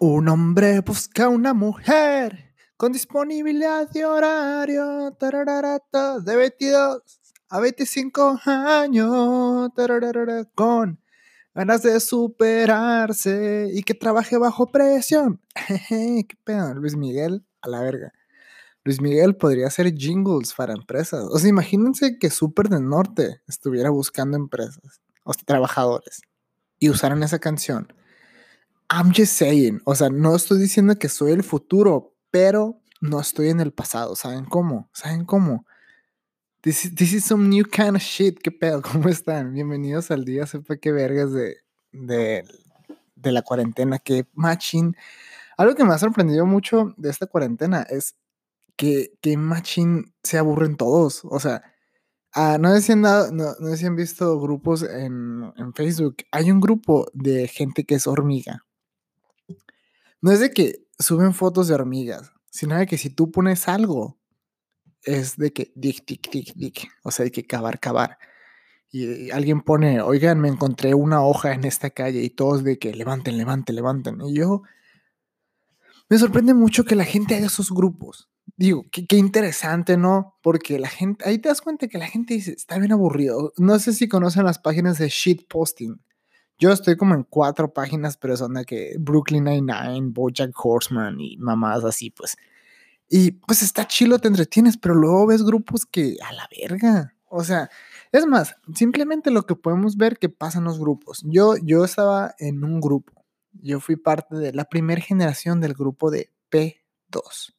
Un hombre busca una mujer con disponibilidad de horario de 22 a 25 años con ganas de superarse y que trabaje bajo presión. ¿Qué pedo? Luis Miguel, a la verga. Luis Miguel podría hacer jingles para empresas. O sea, imagínense que Super del Norte estuviera buscando empresas, o sea, trabajadores, y usaran esa canción. I'm just saying, o sea, no estoy diciendo que soy el futuro, pero no estoy en el pasado. ¿Saben cómo? ¿Saben cómo? This, is- this is some new kind of shit. ¿Qué pedo? ¿Cómo están? Bienvenidos al día, sepa qué vergas de, de, de la cuarentena. Que machín. Algo que me ha sorprendido mucho de esta cuarentena es que, que machín se aburren todos. O sea, ah, no, sé si no, no sé han visto grupos en, en Facebook. Hay un grupo de gente que es hormiga. No es de que suben fotos de hormigas, sino de que si tú pones algo, es de que dic, dic, dic, dic. O sea, de que cavar, cavar. Y alguien pone, oigan, me encontré una hoja en esta calle y todos de que levanten, levanten, levanten. Y yo, me sorprende mucho que la gente haga esos grupos. Digo, qué, qué interesante, ¿no? Porque la gente, ahí te das cuenta que la gente dice, está bien aburrido. No sé si conocen las páginas de shitposting. Yo estoy como en cuatro páginas, pero son de que Brooklyn Nine-Nine, Bojack Horseman y mamás así, pues. Y pues está chilo, te entretienes, pero luego ves grupos que a la verga. O sea, es más, simplemente lo que podemos ver que pasa en los grupos. Yo, yo estaba en un grupo. Yo fui parte de la primera generación del grupo de P2.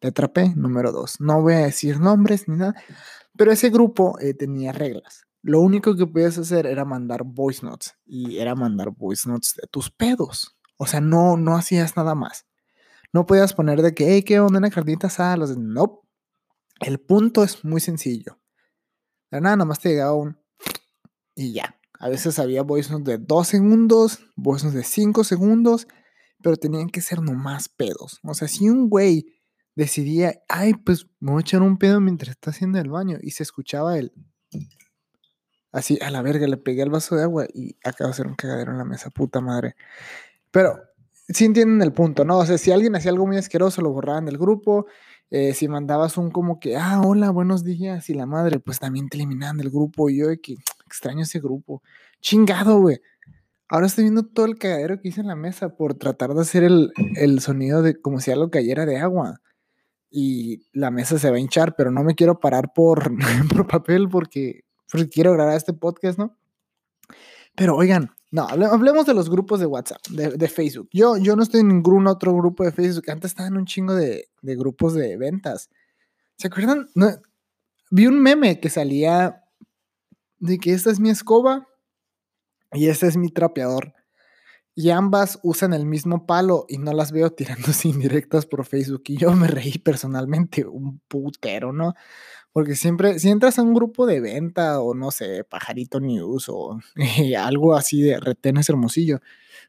Letra P, número 2. No voy a decir nombres ni nada, pero ese grupo eh, tenía reglas. Lo único que podías hacer era mandar voice notes y era mandar voice notes de tus pedos. O sea, no, no hacías nada más. No podías poner de que, hey, ¿qué onda? Una carnita asada. No. El punto es muy sencillo. De nada, nada más te llegaba un y ya. A veces había voice notes de 2 segundos, voice notes de 5 segundos, pero tenían que ser nomás pedos. O sea, si un güey decidía, ay, pues me voy a echar un pedo mientras está haciendo el baño y se escuchaba el así a la verga, le pegué el vaso de agua y acaba de hacer un cagadero en la mesa, puta madre. Pero sí entienden el punto, ¿no? O sea, si alguien hacía algo muy asqueroso, lo borraban del grupo. eh, si mandabas un como que, ah, hola, buenos días, y la madre, pues también te eliminaban del grupo. Y yo de que extraño ese grupo. Chingado, güey. Ahora estoy viendo todo el cagadero que hice en la mesa por tratar de hacer el, el sonido de como si algo cayera de agua. Y la mesa se va a hinchar, pero no me quiero parar por, por papel porque, porque quiero grabar este podcast, ¿no? Pero oigan, no, hable- hablemos de los grupos de WhatsApp, de, de Facebook. Yo, yo no estoy en ningún otro grupo de Facebook. Antes estaba en un chingo de, de grupos de ventas. ¿Se acuerdan? Vi un meme que salía de que esta es mi escoba y este es mi trapeador. Y ambas usan el mismo palo y no las veo tirándose indirectas por Facebook. Y yo me reí personalmente un putero, ¿no? Porque siempre, si entras a un grupo de venta o no sé, Pajarito News o algo así de retenes hermosillo,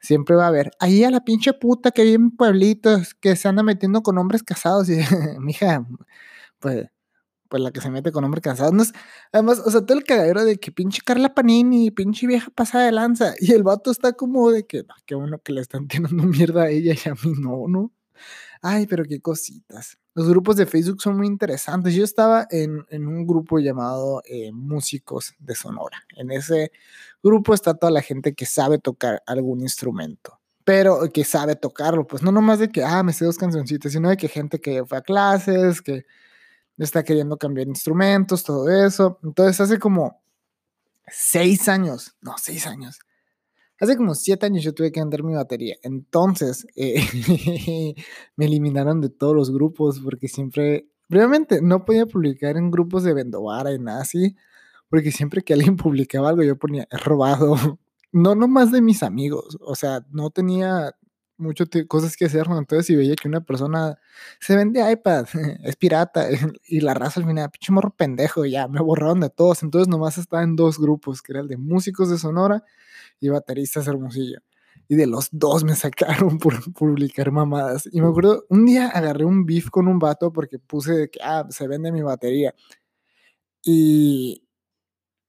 siempre va a haber ahí a la pinche puta que vive en pueblitos que se anda metiendo con hombres casados y mija, pues, pues la que se mete con. No es- además, o sea, todo el cagadero de que pinche Carla Panini, pinche vieja pasada de lanza, y el vato está como de que, "Ah, qué bueno que le están tirando mierda a ella y a mí no, ¿no? Ay, pero qué cositas. Los grupos de Facebook son muy interesantes. Yo estaba en, en un grupo llamado eh, Músicos de Sonora. En ese grupo está toda la gente que sabe tocar algún instrumento, pero que sabe tocarlo. Pues no nomás de que, ah, me sé dos cancioncitas, sino de que gente que fue a clases, que está queriendo cambiar instrumentos, todo eso. Entonces hace como seis años, no, seis años. Hace como siete años yo tuve que vender mi batería. Entonces eh, me eliminaron de todos los grupos porque siempre, brevemente, no podía publicar en grupos de Vendovara y nada así. Porque siempre que alguien publicaba algo yo ponía, robado. No nomás de mis amigos. O sea, no tenía muchas cosas que hacer. ¿no? Entonces si veía que una persona se vende iPad, es pirata. Y la raza al final, pinche morro pendejo, ya me borraron de todos. Entonces nomás estaba en dos grupos, que era el de músicos de Sonora y bateristas Hermosillo. Y de los dos me sacaron por publicar mamadas. Y me acuerdo, un día agarré un beef con un vato porque puse que, ah, se vende mi batería. Y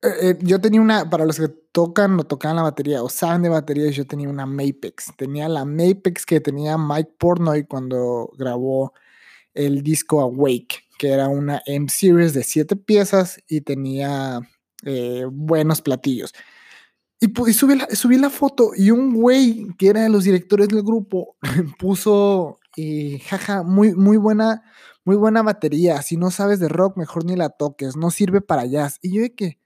Eh, eh, yo tenía una, para los que tocan o tocaban la batería o saben de baterías, yo tenía una Mapex. Tenía la Mapex que tenía Mike Portnoy cuando grabó el disco Awake, que era una M-Series de siete piezas y tenía eh, buenos platillos. Y, subí, la, subí, la, foto y un güey que era de los directores del grupo puso, y jaja, muy, muy buena, muy buena batería. Si no sabes de rock, mejor ni la toques, no sirve para jazz. Y yo de que,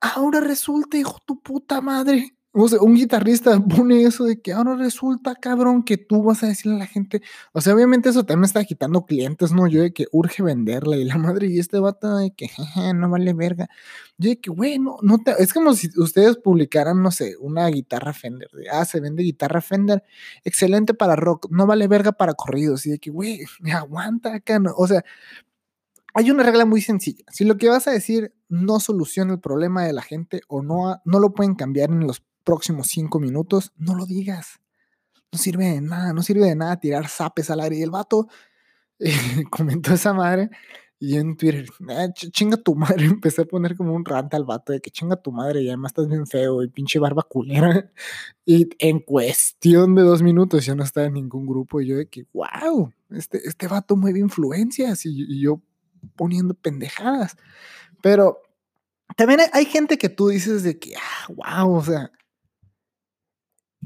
ahora resulta, hijo tu puta madre. O sea, un guitarrista pone eso de que ahora resulta, cabrón, que tú vas a decirle a la gente. O sea, obviamente eso también está quitando clientes, ¿no? Yo de que urge venderla y la madre, y este vato de que no vale verga. Yo de que, bueno, no te. Es como si ustedes publicaran, no sé, una guitarra Fender. De, ah, se vende guitarra Fender. Excelente para rock, no vale verga para corridos. Y de que, güey, me aguanta acá, ¿no? O sea, hay una regla muy sencilla. Si lo que vas a decir no soluciona el problema de la gente o no, no lo pueden cambiar en los próximos cinco minutos, no lo digas. No sirve de nada, no sirve de nada tirar zapes al aire. Y el vato eh, comentó esa madre y en Twitter, ah, chinga tu madre, empecé a poner como un rant al vato de que chinga tu madre y además estás bien feo y pinche barba culera. Y en cuestión de dos minutos ya no estaba en ningún grupo y yo de que, wow, este, este vato mueve influencias y, y yo poniendo pendejadas. Pero también hay, gente que tú dices de que, ah, wow, o sea,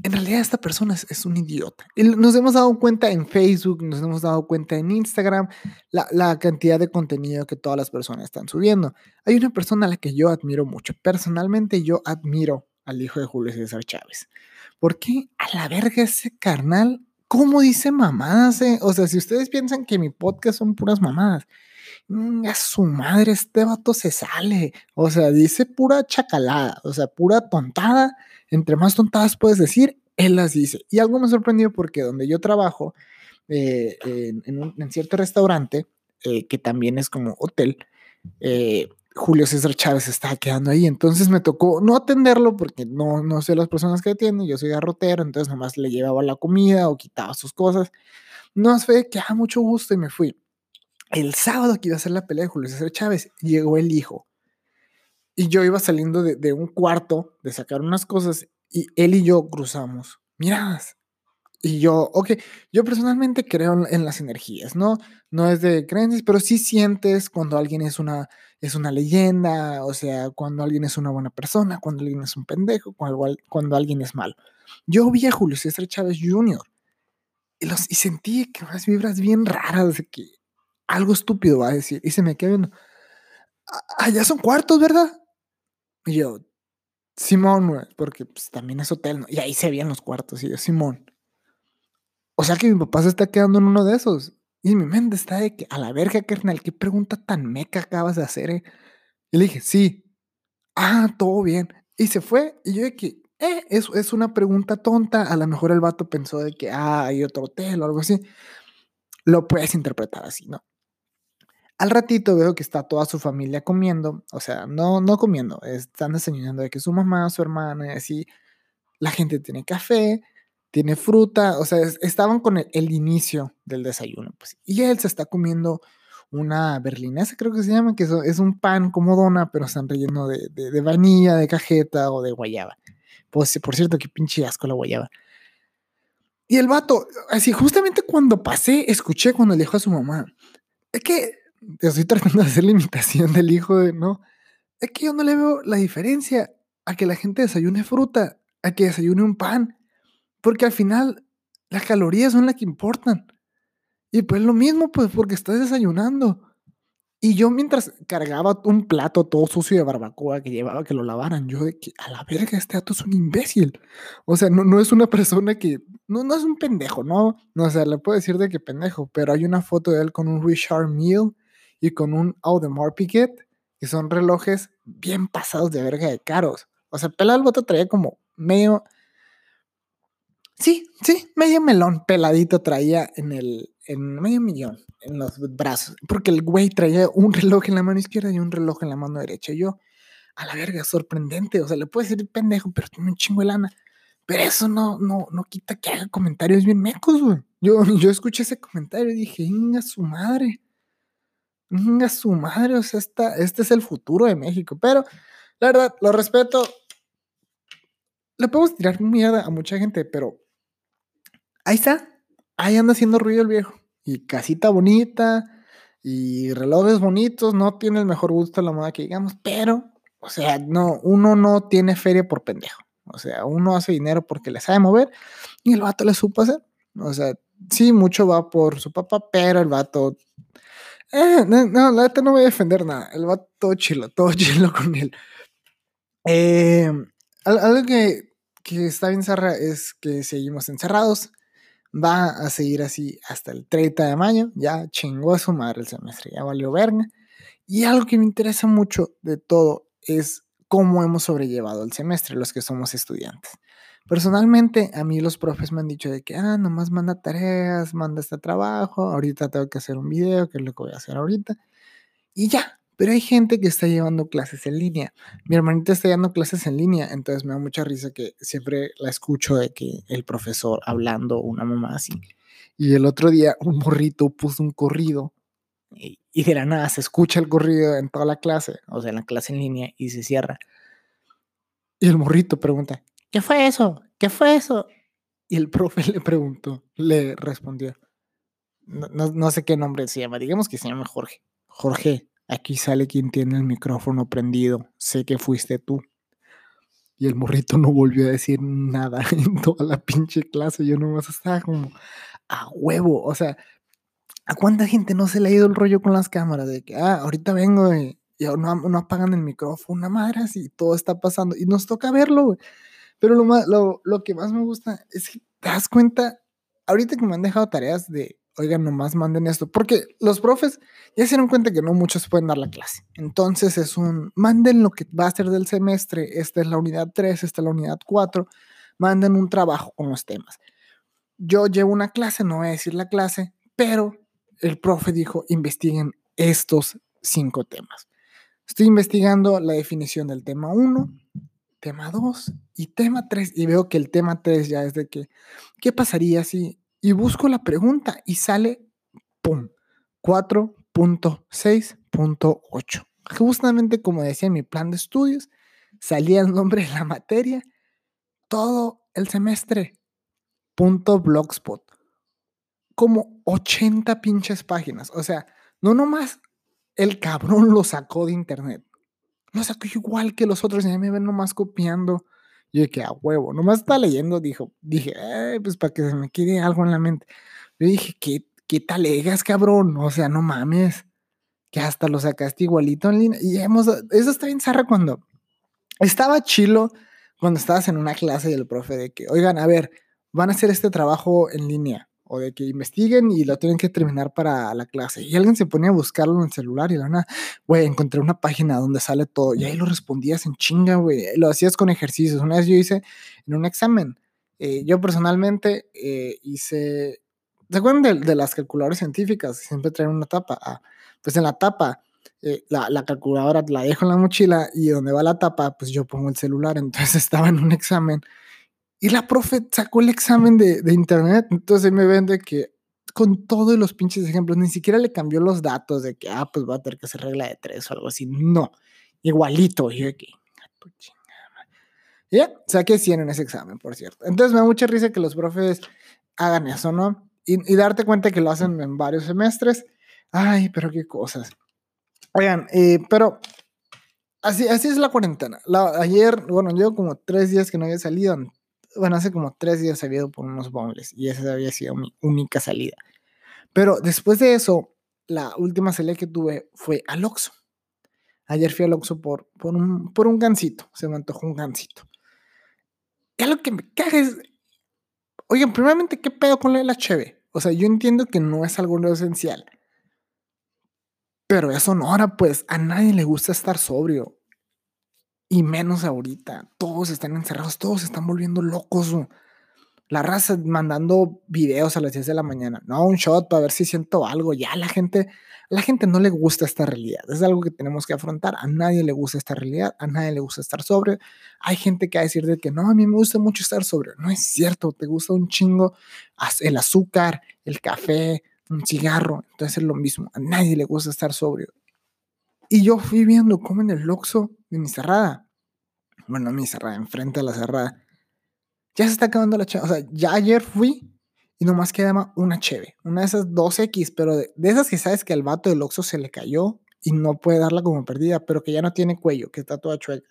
en realidad esta persona es, un idiota. Y nos hemos dado cuenta en Facebook, nos hemos dado cuenta en Instagram, la, la, cantidad de contenido que todas las personas están subiendo. Hay una persona a la que yo admiro mucho. Personalmente yo admiro al hijo de Julio César Chávez. Porque a la verga ese carnal, ¿cómo dice mamadas? Eh? O sea, si ustedes piensan que mi podcast son puras mamadas, Mm, a su madre, este vato se sale. O sea, dice pura chacalada, o sea, pura tontada. Entre más tontadas puedes decir, él las dice. Y algo me sorprendió porque donde yo trabajo, eh, en, cierto restaurante, eh, que también es como hotel, eh, Julio César Chávez estaba quedando ahí. Entonces me tocó no atenderlo porque no, no sé las personas que atienden. Yo soy garrotero, entonces nomás le llevaba la comida o quitaba sus cosas. No sé, que a mucho gusto y me fui el sábado que iba a ser la pelea de Julio César Chávez, llegó el hijo. Y yo iba saliendo de, un cuarto de sacar unas cosas y él y yo cruzamos miradas. Y yo, ok, yo personalmente creo en las energías, ¿no? No es de creencias, pero sí sientes cuando alguien es una, es una leyenda, o sea, cuando alguien es una buena persona, cuando alguien es un pendejo, cuando, alguien es malo. Yo vi a Julio César Chávez Jr. Y, los, y sentí que unas vibras bien raras de que algo estúpido va a decir. Y se me queda viendo. Allá son cuartos, ¿verdad? Y yo, Simón, porque pues, también es hotel, ¿no? Y ahí se veían los cuartos. Y yo, Simón. O sea que mi papá se está quedando en uno de esos. Y mi mente está de que, a la verga, carnal, qué pregunta tan meca acabas de hacer, eh? Y le dije, sí. Ah, todo bien. Y se fue. Y yo de que, eh, es, es una pregunta tonta. A lo mejor el vato pensó de que, ah, hay otro hotel o algo así. Lo puedes interpretar así, ¿no? Al ratito veo que está toda su familia comiendo, o sea, no, no comiendo, están desayunando de que su mamá, su hermana y así. La gente tiene café, tiene fruta, o sea, estaban con el, inicio del desayuno, pues. Y él se está comiendo una berlinesa, creo que se llama, que es un pan como dona, pero están relleno de, de, de, vainilla, de cajeta o de guayaba. Pues, por cierto, qué pinche asco la guayaba. Y el vato, así, justamente cuando pasé, escuché cuando le dijo a su mamá, es que estoy tratando de hacer la imitación del hijo no, es que yo no le veo la diferencia a que la gente desayune fruta, a que desayune un pan, porque al final las calorías son las que importan. Y pues lo mismo, pues porque estás desayunando. Y yo mientras cargaba un plato todo sucio de barbacoa que llevaba que lo lavaran, yo de que a la verga este dato es un imbécil. O sea, no, no es una persona que, no, no es un pendejo, ¿no? no o sea, le puedo decir de que pendejo, pero hay una foto de él con un Richard Mille y con un Audemars Piguet, que son relojes bien pasados de verga de caros. O sea, Pela el voto traía como medio. Sí, sí, medio melón peladito traía en el. En medio millón en los brazos. Porque el güey traía un reloj en la mano izquierda y un reloj en la mano derecha. Y yo, a la verga, sorprendente. O sea, le puedo decir pendejo, pero tiene un chingo de lana. Pero eso no, no, no quita que haga comentarios bien mecos, güey. Yo, yo escuché ese comentario y dije, a su madre a su madre, o sea, esta, este es el futuro de México. Pero La verdad, lo respeto. Le podemos tirar mierda a mucha gente, pero ahí está. Ahí anda haciendo ruido el viejo. Y casita bonita, y relojes bonitos. No tiene el mejor gusto de la moda que digamos, pero, o sea, no, uno no tiene feria por pendejo. O sea, uno hace dinero porque le sabe mover y el vato le supo hacer. O sea, sí, mucho va por su papá, pero el vato. Eh, no, la neta no voy a defender nada. El vato todo chilo, todo chilo con él. Eh, algo que, que está bien zarra es que seguimos encerrados. Va a seguir así hasta el 30 de mayo. Ya chingó a su madre el semestre, ya valió verga. Y algo que me interesa mucho de todo es cómo hemos sobrellevado el semestre los que somos estudiantes. Personalmente, a mí los profes me han dicho de que, ah, nomás manda tareas, manda este trabajo, ahorita tengo que hacer un video, que es lo que voy a hacer ahorita. Y ya, pero hay gente que está llevando clases en línea. Mi hermanita está llevando clases en línea, entonces me da mucha risa que siempre la escucho de que el profesor hablando, una mamá así. Y el otro día un morrito puso un corrido y, de la nada se escucha el corrido en toda la clase, o sea, en la clase en línea y se cierra. Y el morrito pregunta, ¿qué fue eso? ¿Qué fue eso? Y el profe le preguntó, le respondió, no sé qué nombre se llama, digamos que se llama Jorge. Jorge, aquí sale quien tiene el micrófono prendido, sé que fuiste tú. Y el morrito no volvió a decir nada en toda la pinche clase. Yo nomás estaba como a huevo. O sea, ¿a cuánta gente no se le ha ido el rollo con las cámaras? De que, ah, ahorita vengo y, no, apagan el micrófono, una madre así, todo está pasando. Y nos toca verlo, güey. Pero lo, más, lo que más me gusta es que te das cuenta, ahorita que me han dejado tareas de, oigan, nomás manden esto, porque los profes ya se dieron cuenta que no muchos pueden dar la clase. Entonces es un, manden lo que va a ser del semestre, esta es la unidad 3, esta es la unidad 4, manden un trabajo con los temas. Yo llevo una clase, no voy a decir la clase, pero el profe dijo, investiguen estos cinco temas. Estoy investigando la definición del tema 1, tema 2 y tema 3 y veo que el tema 3 ya es de que, ¿qué pasaría si y busco la pregunta y sale, ¡pum! 4.6.8. Justamente como decía mi plan de estudios, salía el nombre de la materia, todo el semestre. Punto blogspot. Como 80 pinches páginas. O sea, no nomás el cabrón lo sacó de internet. Lo sacó igual que los otros y me ven nomás copiando yo dije, a huevo, nomás está leyendo, dijo, dije, pues para que se me quede algo en la mente. Yo dije, ¿qué, qué talegas, cabrón? O sea, no mames, que hasta lo sacaste igualito en línea. Y hemos, eso está bien zarra cuando estaba chilo cuando estabas en una clase del profe de que, oigan, a ver, van a hacer este trabajo en línea o de que investiguen y lo tienen que terminar para la clase. Y alguien se ponía a buscarlo en el celular y la nada, güey, encontré una página donde sale todo y ahí lo respondías en chinga, güey. Lo hacías con ejercicios. Una vez yo hice en un examen, eh, yo personalmente eh, hice, ¿se acuerdan de, las calculadoras científicas? Siempre traen una tapa. Ah, pues en la tapa. Eh, la, la, calculadora la dejo en la mochila y donde va la tapa, pues yo pongo el celular. Entonces estaba en un examen y la profe sacó el examen de, de internet, entonces me vende que con todos los pinches ejemplos, ni siquiera le cambió los datos de que, ah, pues va a tener que hacer regla de tres o algo así. No, igualito. Y yo de que, ya, saqué 100 en ese examen, por cierto. Entonces me da mucha risa que los profes hagan eso, ¿no? Y, y darte cuenta que lo hacen en varios semestres. Ay, pero qué cosas. Oigan, eh, pero así, así es la cuarentena. La, ayer, bueno, yo como tres días que no había salido, bueno, hace como tres días había ido por unos bongles y esa había sido mi única salida. Pero después de eso, la última salida que tuve fue al Oxxo. Ayer fui al Oxxo por, por, un, por un gansito, se me antojó un gansito. Y lo que me caga es, oigan, primeramente, ¿qué pedo con la cheve? O sea, yo entiendo que no es algo esencial. Pero eso no, ahora pues a nadie le gusta estar sobrio. Y menos ahorita. Todos están encerrados, todos se están volviendo locos. La raza mandando videos a las 10 de la mañana. No, un shot para ver si siento algo. Ya la gente, la gente no le gusta esta realidad. Es algo que tenemos que afrontar. A nadie le gusta esta realidad. A nadie le gusta estar sobre. Hay gente que va a decir de que no, a mí me gusta mucho estar sobre. No es cierto. Te gusta un chingo el azúcar, el café, un cigarro. Entonces es lo mismo. A nadie le gusta estar sobrio. Y yo fui viendo cómo en el Loxo de mi cerrada Bueno, mi cerrada, enfrente de la cerrada. Ya se está acabando la cheve. O sea, ya ayer fui y nomás quedaba una cheve. Una de esas 2X, pero de, esas que sabes que al vato del Oxxo se le cayó y no puede darla como perdida, pero que ya no tiene cuello, que está toda chueca.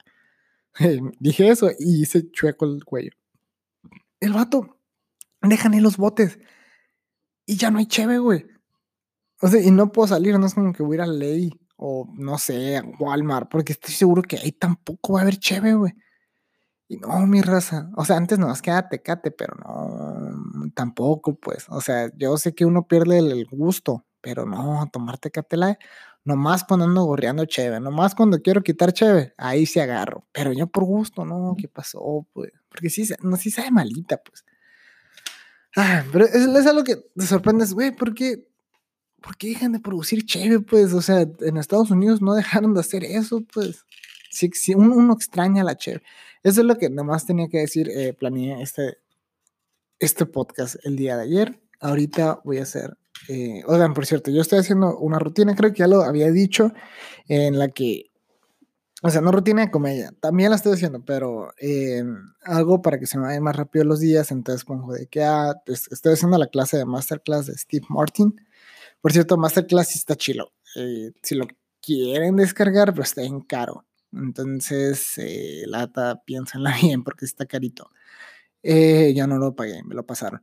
Dije eso y hice chueco el cuello. El vato, ahí los botes y ya no hay cheve, güey. O sea, y no puedo salir, no es como que voy a ir a Ley o no sé, Walmart, porque estoy seguro que ahí tampoco va a haber cheve, güey. Y no, mi raza. O sea, antes nos queda tecate, pero no, tampoco, pues. O sea, yo sé que uno pierde el gusto, pero no, tomar tecate la nomás cuando ando gorreando cheve, nomás cuando quiero quitar cheve, ahí se agarro. Pero yo por gusto, no, ¿qué pasó? Pues, porque sí, no, sí sabe malita, pues. Ah, pero es, es algo que te sorprendes, güey, ¿por qué, ¿por qué dejan de producir cheve, pues? O sea, en Estados Unidos no dejaron de hacer eso, pues. Si, si uno, uno, extraña la cheve. Eso es lo que nomás tenía que decir, eh, planeé este, este podcast el día de ayer. Ahorita voy a hacer eh, oigan, por cierto, yo estoy haciendo una rutina, creo que ya lo había dicho, en la que, o sea, no rutina de comedia, también la estoy haciendo, pero eh, algo para que se me vayan más rápido los días, entonces pongo de que ah, estoy haciendo la clase de masterclass de Steve Martin. Por cierto, masterclass está chilo. Eh, si lo quieren descargar, pues está en caro. Entonces, eh, lata, piénsenla bien porque está carito. Eh, ya no lo pagué, me lo pasaron.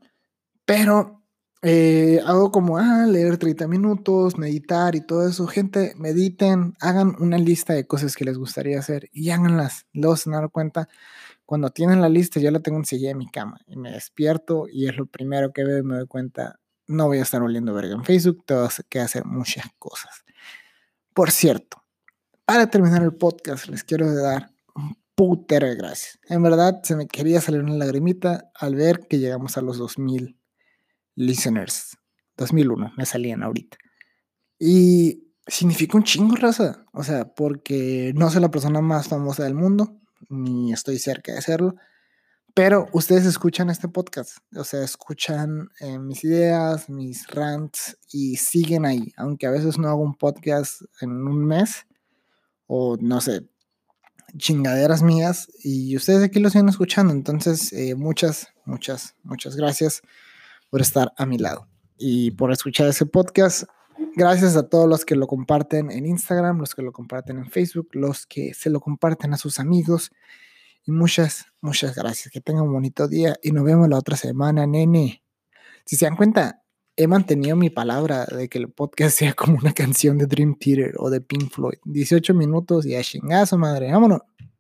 Pero eh, hago como, ah, leer 30 minutos, meditar y todo eso. Gente, mediten, hagan una lista de cosas que les gustaría hacer y háganlas. Luego se dan cuenta, cuando tienen la lista, yo la tengo en silla de mi cama y me despierto y es lo primero que veo y me doy cuenta, no voy a estar oliendo verga en Facebook, tengo que hacer muchas cosas. Por cierto, para terminar el podcast, les quiero dar un putero de gracias. En verdad, se me quería salir una lagrimita al ver que llegamos a los 2000 listeners. 2001, me salían ahorita. Y significa un chingo, raza. O sea, porque no soy la persona más famosa del mundo, ni estoy cerca de serlo. Pero ustedes escuchan este podcast, o sea, escuchan eh, mis ideas, mis rants y siguen ahí, aunque a veces no hago un podcast en un mes o no sé, chingaderas mías y ustedes aquí lo siguen escuchando. Entonces, eh, muchas, muchas, muchas gracias por estar a mi lado y por escuchar ese podcast. Gracias a todos los que lo comparten en Instagram, los que lo comparten en Facebook, los que se lo comparten a sus amigos. Y muchas, muchas gracias. Que tengan un bonito día y nos vemos la otra semana, nene. Si se dan cuenta, he mantenido mi palabra de que el podcast sea como una canción de Dream Theater o de Pink Floyd. 18 minutos y a chingazo, madre. Vámonos.